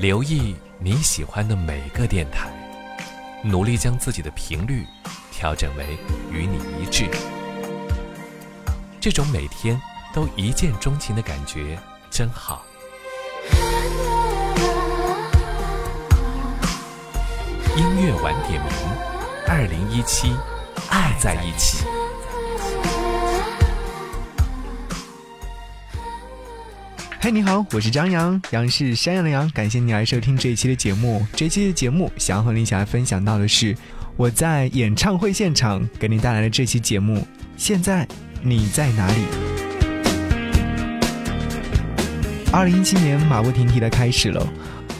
留意你喜欢的每个电台，努力将自己的频率调整为与你一致。这种每天都一见钟情的感觉真好。音乐晚点名，二零一七，爱在一起。嗨，你好，我是张扬，杨是山羊的羊，感谢你来收听这一期的节目。这期的节目想要和你一起来分享到的是我在演唱会现场给你带来的这期节目。现在你在哪里？二零一七年马不停蹄的开始了，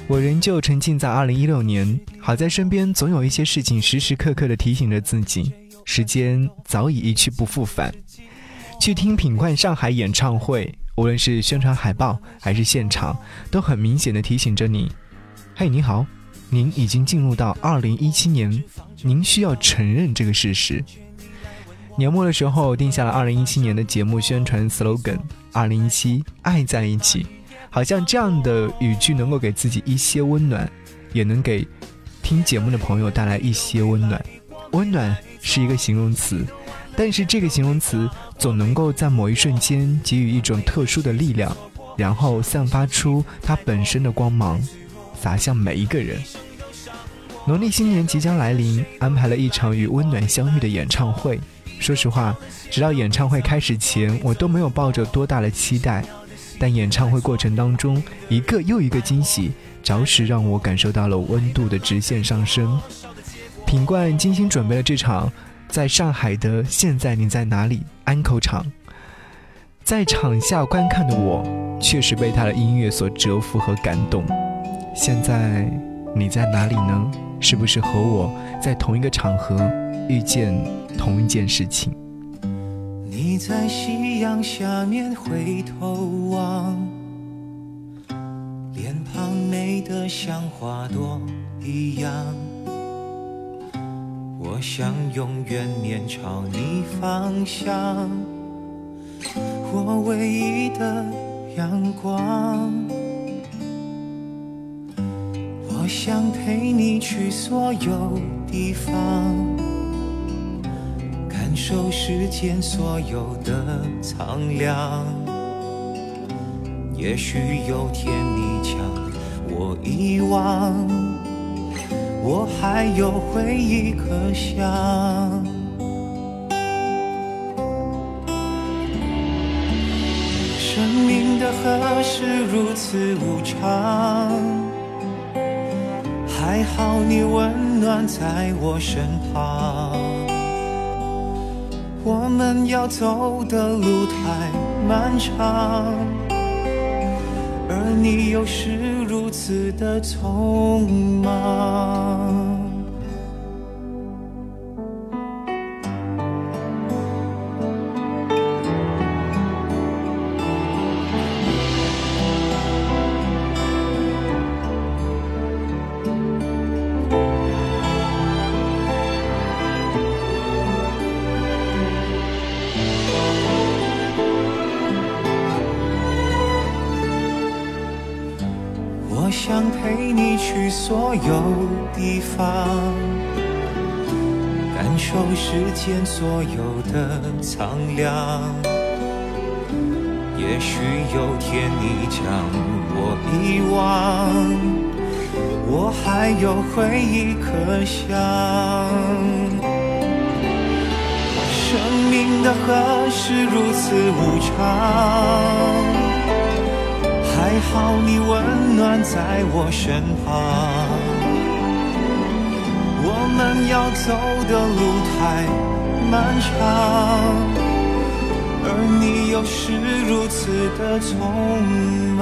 我仍旧沉浸在二零一六年。好在身边总有一些事情时时刻刻的提醒着自己，时间早已一去不复返。去听品冠上海演唱会。无论是宣传海报还是现场，都很明显的提醒着你：“嘿，你好，您已经进入到二零一七年，您需要承认这个事实。”年末的时候定下了二零一七年的节目宣传 slogan：“ 二零一七，爱在一起。”好像这样的语句能够给自己一些温暖，也能给听节目的朋友带来一些温暖。温暖是一个形容词。但是这个形容词总能够在某一瞬间给予一种特殊的力量，然后散发出它本身的光芒，洒向每一个人。农历新年即将来临，安排了一场与温暖相遇的演唱会。说实话，直到演唱会开始前，我都没有抱着多大的期待。但演唱会过程当中，一个又一个惊喜，着实让我感受到了温度的直线上升。品冠精心准备了这场。在上海的现在你在哪里？安口场，在场下观看的我，确实被他的音乐所折服和感动。现在你在哪里呢？是不是和我在同一个场合遇见同一件事情？你在夕阳下面回头望，脸庞美得像花朵一样。我想永远面朝你方向，我唯一的阳光。我想陪你去所有地方，感受世间所有的苍凉。也许有天你将我遗忘。我还有回忆可想，生命的河是如此无常，还好你温暖在我身旁。我们要走的路太漫长，而你又是。如此的匆忙。有地方，感受世间所有的苍凉。也许有天你将我遗忘，我还有回忆可想。生命的河是如此无常。还好你温暖在我身旁，们要走的路太漫长，而你又是如此的匆忙，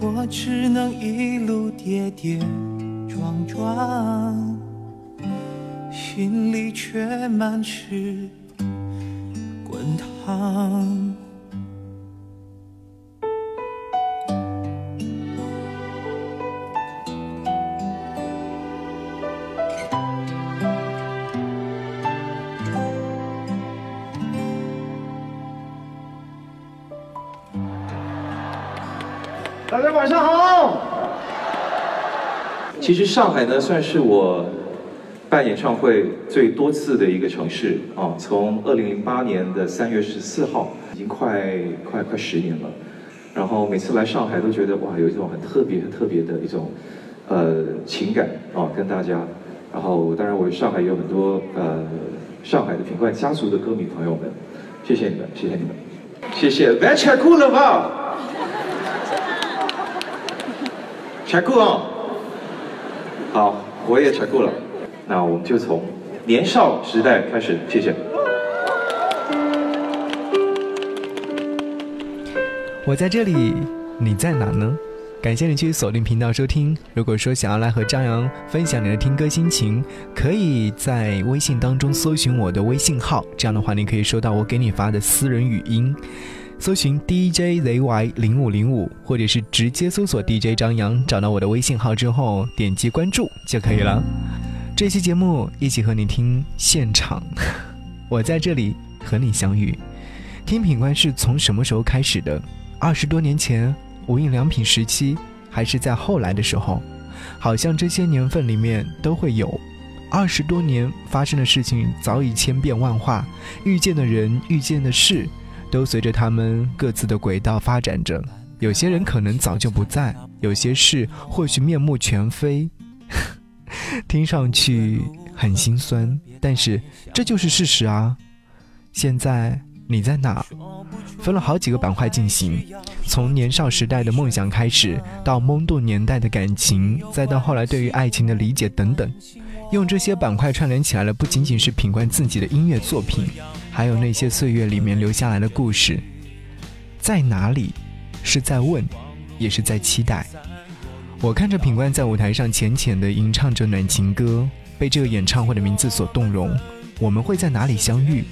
我只能一路跌跌撞撞，心里却满是。滚烫大家晚上好。其实上海呢，算是我办演唱会最多次的一个城市啊。从二零零八年的三月十四号，已经快快快十年了。然后每次来上海都觉得哇，有一种很特别、很特别的一种呃情感啊，跟大家。然后当然，我上海有很多呃上海的品冠家族的歌迷朋友们，谢谢你们，谢谢你们，谢谢。别吃苦了吧？吃苦啊！好，我也吃苦了。那我们就从年少时代开始，谢谢。我在这里，你在哪呢？感谢你去锁定频道收听。如果说想要来和张扬分享你的听歌心情，可以在微信当中搜寻我的微信号，这样的话你可以收到我给你发的私人语音。搜寻 DJZY 零五零五，或者是直接搜索 DJ 张扬，找到我的微信号之后点击关注就可以了。这期节目一起和你听现场，我在这里和你相遇。听品观是从什么时候开始的？二十多年前，无印良品时期，还是在后来的时候？好像这些年份里面都会有。二十多年发生的事情早已千变万化，遇见的人，遇见的事。都随着他们各自的轨道发展着，有些人可能早就不在，有些事或许面目全非，听上去很心酸，但是这就是事实啊。现在你在哪？分了好几个板块进行，从年少时代的梦想开始，到懵懂年代的感情，再到后来对于爱情的理解等等，用这些板块串联起来了，不仅仅是品冠自己的音乐作品。还有那些岁月里面留下来的故事，在哪里？是在问，也是在期待。我看着品冠在舞台上浅浅的吟唱着暖情歌，被这个演唱会的名字所动容。我们会在哪里相遇？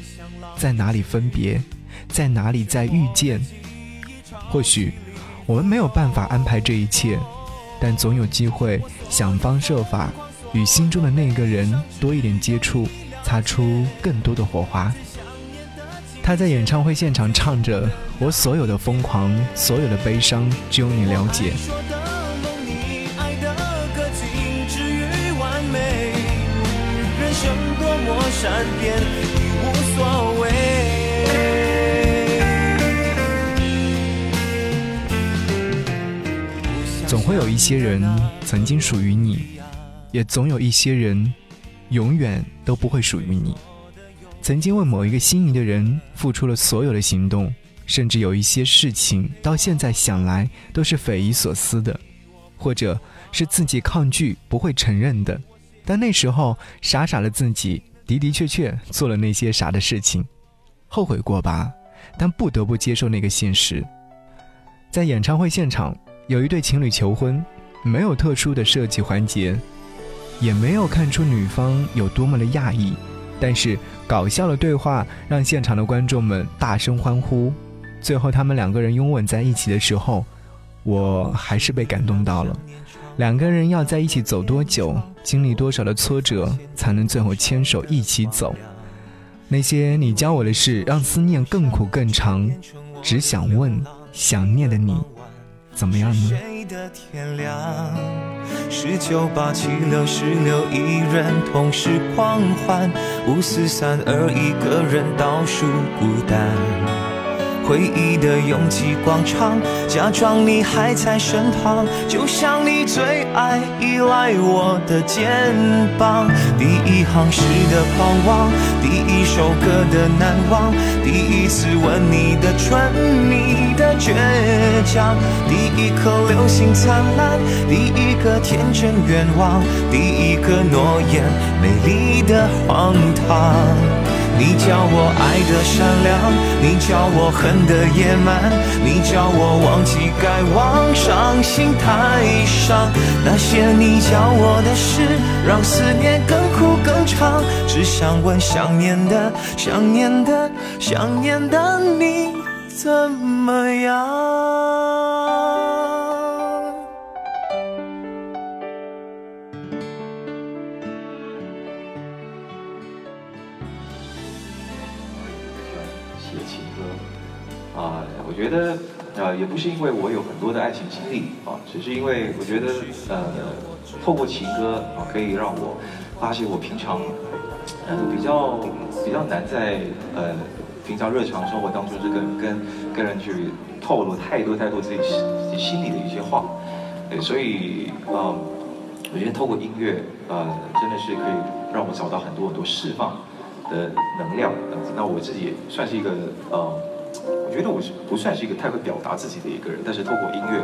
在哪里分别？在哪里再遇见？或许我们没有办法安排这一切，但总有机会想方设法与心中的那个人多一点接触，擦出更多的火花。他在演唱会现场唱着：“我所有的疯狂，所有的悲伤，只有你了解。”总会有一些人曾经属于你，也总有一些人永远都不会属于你。曾经为某一个心仪的人付出了所有的行动，甚至有一些事情到现在想来都是匪夷所思的，或者是自己抗拒不会承认的。但那时候傻傻的自己的的确确做了那些傻的事情，后悔过吧？但不得不接受那个现实。在演唱会现场，有一对情侣求婚，没有特殊的设计环节，也没有看出女方有多么的讶异。但是搞笑的对话让现场的观众们大声欢呼。最后他们两个人拥吻在一起的时候，我还是被感动到了。两个人要在一起走多久，经历多少的挫折，才能最后牵手一起走？那些你教我的事，让思念更苦更长。只想问，想念的你，怎么样呢？十九八七六十六，一人同时狂欢，五四三二，一个人倒数孤单。回忆的拥挤广场，假装你还在身旁，就像你最爱依赖我的肩膀。第一行诗的狂妄，第一首歌的难忘，第一次吻你的唇，你的倔强，第一颗流星灿烂，第一个天真愿望，第一个诺言，美丽的荒唐。你教我爱的善良，你教我恨的野蛮，你教我忘记该忘，伤心太伤。那些你教我的事，让思念更苦更长。只想问想念的、想念的、想念的你怎么样？我觉得呃，也不是因为我有很多的爱情经历啊，只是因为我觉得呃，透过情歌啊，可以让我发现我平常呃比较比较难在呃平常日常生活当中是跟跟跟人去透露太多太多自己心心里的一些话，对，所以啊，我觉得透过音乐呃，真的是可以让我找到很多很多释放的能量，那我自己也算是一个呃。我觉得我是不算是一个太会表达自己的一个人，但是透过音乐，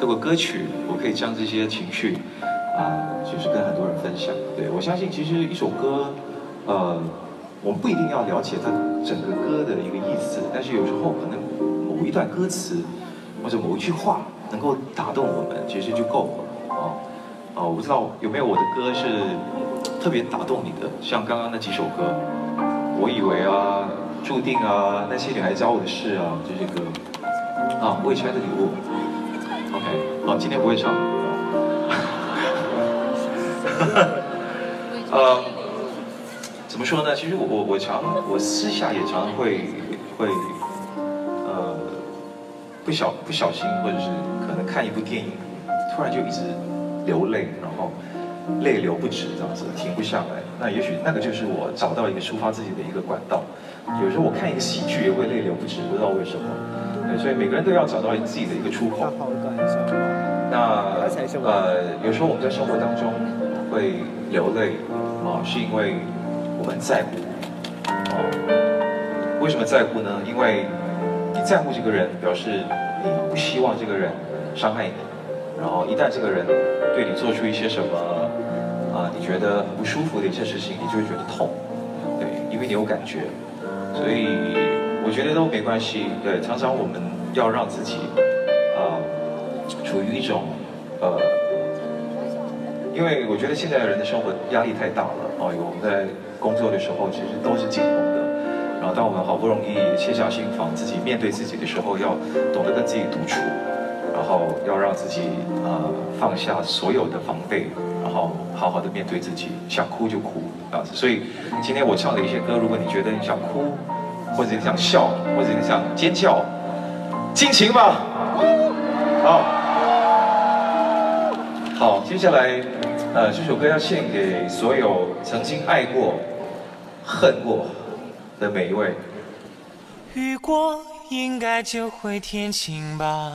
透过歌曲，我可以将这些情绪，啊，就是跟很多人分享。对我相信，其实一首歌，呃，我们不一定要了解它整个歌的一个意思，但是有时候可能某一段歌词或者某一句话能够打动我们，其实就够了。哦，哦，我不知道有没有我的歌是特别打动你的，像刚刚那几首歌，我以为啊。注定啊，那些女孩教我的事啊，这些歌啊，未拆的礼物。OK，好，今天不会唱。呃，怎么说呢？其实我我我常我私下也常常会会呃不小不小心，或者是可能看一部电影，突然就一直流泪，然后泪流不止这样子，停不下来。那也许那个就是我找到一个抒发自己的一个管道。有时候我看一个喜剧也会泪流不止，不知道为什么。对，所以每个人都要找到自己的一个出口。那呃，有时候我们在生活当中会流泪啊，是因为我们在乎。哦，为什么在乎呢？因为你在乎这个人，表示你不希望这个人伤害你。然后一旦这个人对你做出一些什么啊，你觉得不舒服的一些事情，你就会觉得痛。对，因为你有感觉。所以我觉得都没关系，对，常常我们要让自己，啊，处于一种，呃，因为我觉得现在的人的生活压力太大了，哦，我们在工作的时候其实都是紧绷的，然后当我们好不容易卸下心防，自己面对自己的时候，要懂得跟自己独处，然后要让自己呃放下所有的防备。然后好好的面对自己，想哭就哭，这样子。所以今天我唱的一些歌，如果你觉得你想哭，或者你想笑，或者你想尖叫，尽情吧。好，好，接下来，呃，这首歌要献给所有曾经爱过、恨过的每一位。雨过应该就会天晴吧。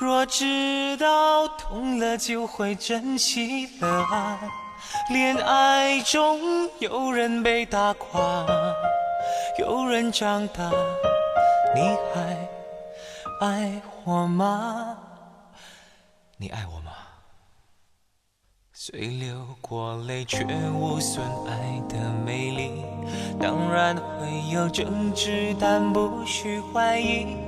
若知道痛了就会珍惜了爱，恋爱中有人被打垮，有人长大，你还爱我吗？你爱我吗？虽流过泪，却无损爱的美丽。当然会有争执，但不需怀疑。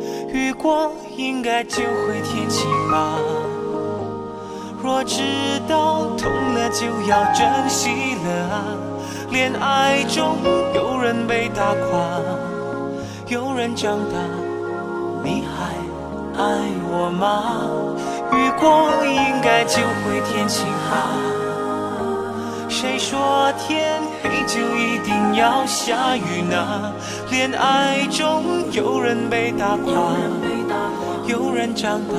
雨过应该就会天晴吧，若知道痛了就要珍惜了啊。恋爱中有人被打垮，有人长大，你还爱我吗？雨过应该就会天晴吧？谁说天你就一定要下雨呢？恋爱中有人被打垮，有人长大，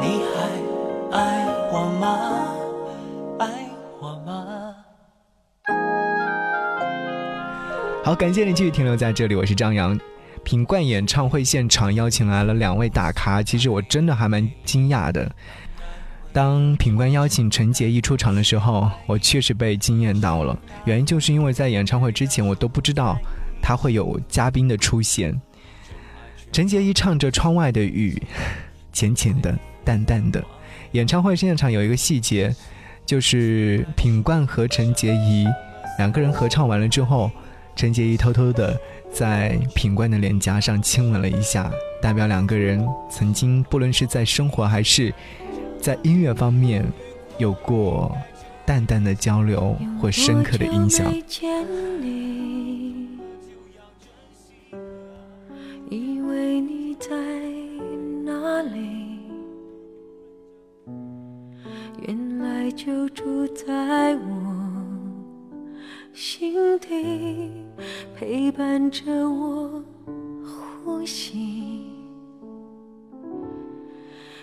你还爱我吗？好，感谢你继续停留在这里，我是张扬。品冠演唱会现场邀请来了两位大咖，其实我真的还蛮惊讶的。当品冠邀请陈洁仪出场的时候，我确实被惊艳到了。原因就是因为在演唱会之前，我都不知道他会有嘉宾的出现。陈洁仪唱着《窗外的雨》，浅浅的、淡淡的。演唱会现场有一个细节，就是品冠和陈洁仪两个人合唱完了之后。陈洁仪偷偷的在品冠的脸颊上亲吻了一下，代表两个人曾经不论是在生活还是在音乐方面有过淡淡的交流或深刻的印象。以为你在哪里？原来就住在我心底，陪伴着我呼吸。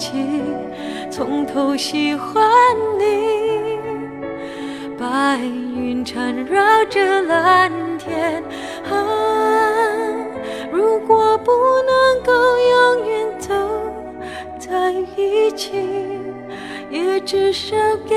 起从头喜欢你。白云缠绕着蓝天。啊如果不能够永远走在一起，也至少给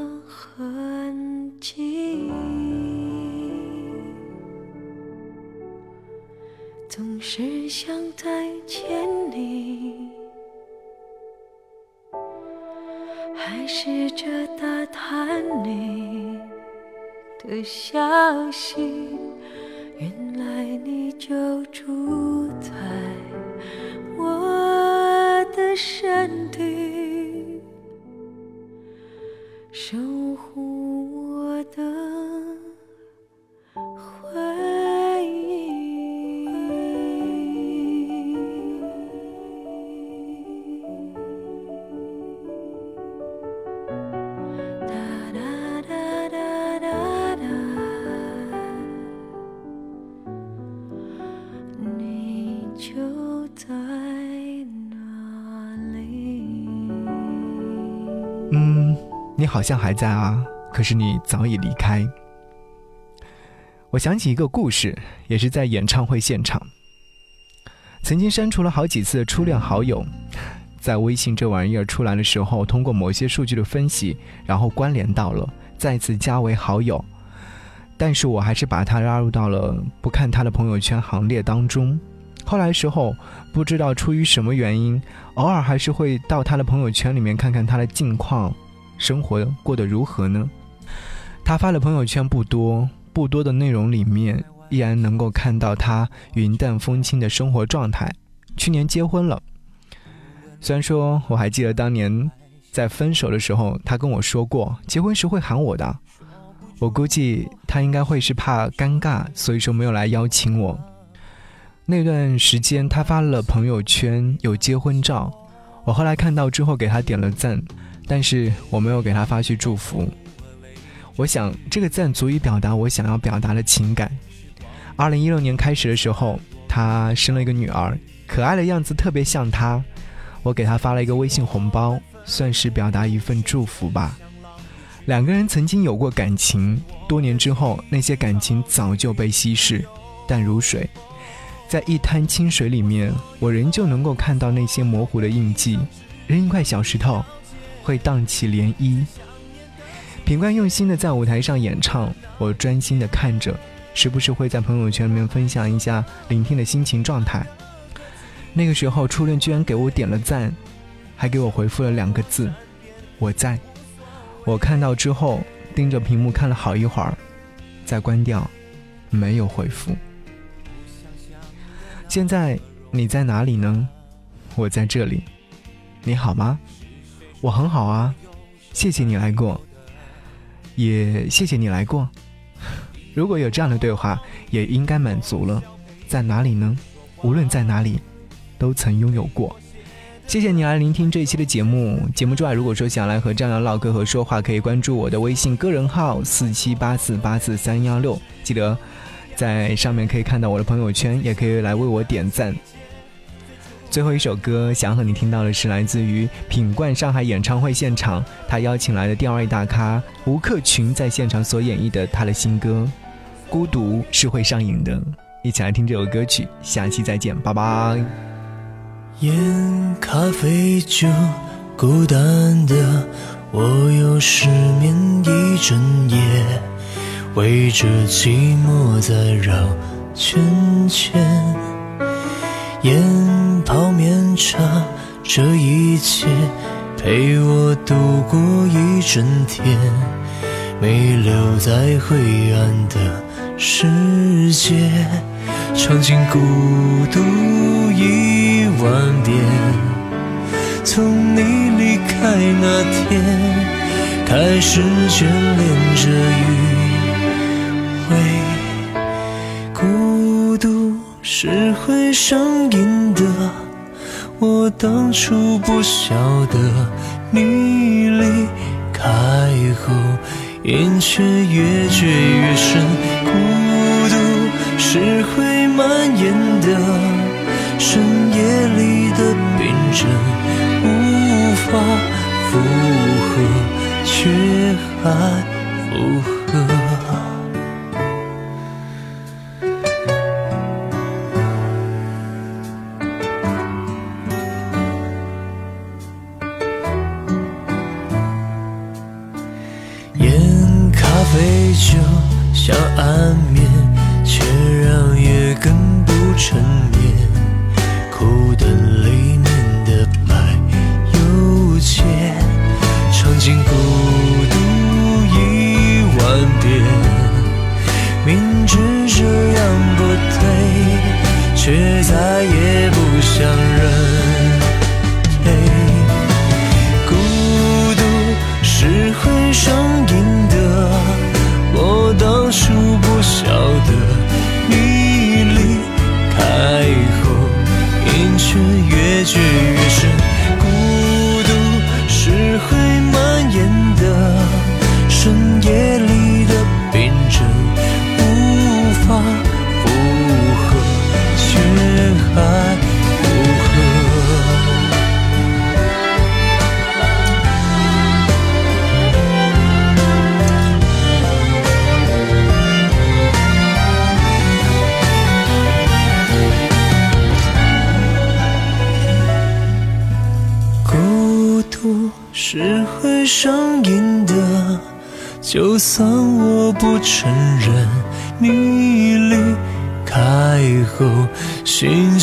是想再见你。还试着打探你的消息，原来你就住在我的身体，守护我的。像还在啊，可是你早已离开。我想起一个故事，也是在演唱会现场。曾经删除了好几次的初恋好友，在微信这玩意儿出来的时候，通过某些数据的分析，然后关联到了，再次加为好友。但是我还是把他拉入到了不看他的朋友圈行列当中。后来时候，不知道出于什么原因，偶尔还是会到他的朋友圈里面看看他的近况。生活过得如何呢？他发的朋友圈不多，不多的内容里面依然能够看到他云淡风轻的生活状态。去年结婚了，虽然说我还记得当年在分手的时候，他跟我说过结婚时会喊我的。我估计他应该会是怕尴尬，所以说没有来邀请我。那段时间他发了朋友圈有结婚照，我后来看到之后给他点了赞。但是我没有给他发去祝福。我想这个赞足以表达我想要表达的情感。二零一六年开始的时候，他生了一个女儿，可爱的样子特别像他。我给他发了一个微信红包，算是表达一份祝福吧。两个人曾经有过感情，多年之后那些感情早就被稀释，淡如水。在一滩清水里面，我仍旧能够看到那些模糊的印记。扔一块小石头，会荡起涟漪。品冠用心的在舞台上演唱，我专心的看着，时不时会在朋友圈里面分享一下聆听的心情状态。那个时候，初恋居然给我点了赞，还给我回复了两个字：“我在。”我看到之后，盯着屏幕看了好一会儿，再关掉，没有回复。现在你在哪里呢？我在这里，你好吗？我很好啊，谢谢你来过，也谢谢你来过。如果有这样的对话，也应该满足了。在哪里呢？无论在哪里。都曾拥有过，谢谢你来聆听这一期的节目。节目之外，如果说想来和张扬唠嗑和说话，可以关注我的微信个人号四七八四八四三幺六，记得在上面可以看到我的朋友圈，也可以来为我点赞。最后一首歌想和你听到的是来自于品冠上海演唱会现场，他邀请来的第二位大咖吴克群在现场所演绎的他的新歌《孤独是会上瘾的》，一起来听这首歌曲。下期再见，拜拜。烟、咖啡、酒，孤单的我又失眠一整夜，围着寂寞在绕圈圈。烟、泡面、茶，这一切陪我度过一整天，没留在灰暗的世界，尝尽孤独一。万遍，从你离开那天开始眷恋着余味，是会上瘾的。我当初不晓得，你离开后眼却越追越深，孤独是会蔓延的。深夜里的病症，无法负荷，却还负荷。杯、酒，像安眠，却让夜更不成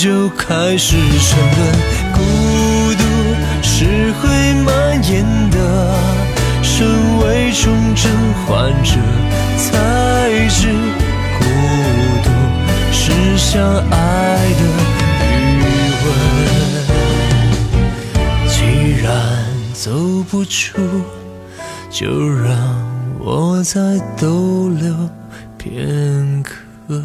就开始沉沦。孤独是会蔓延的，身为重症患者才知，孤独是相爱的余温。既然。走不出，就让我再逗留片刻。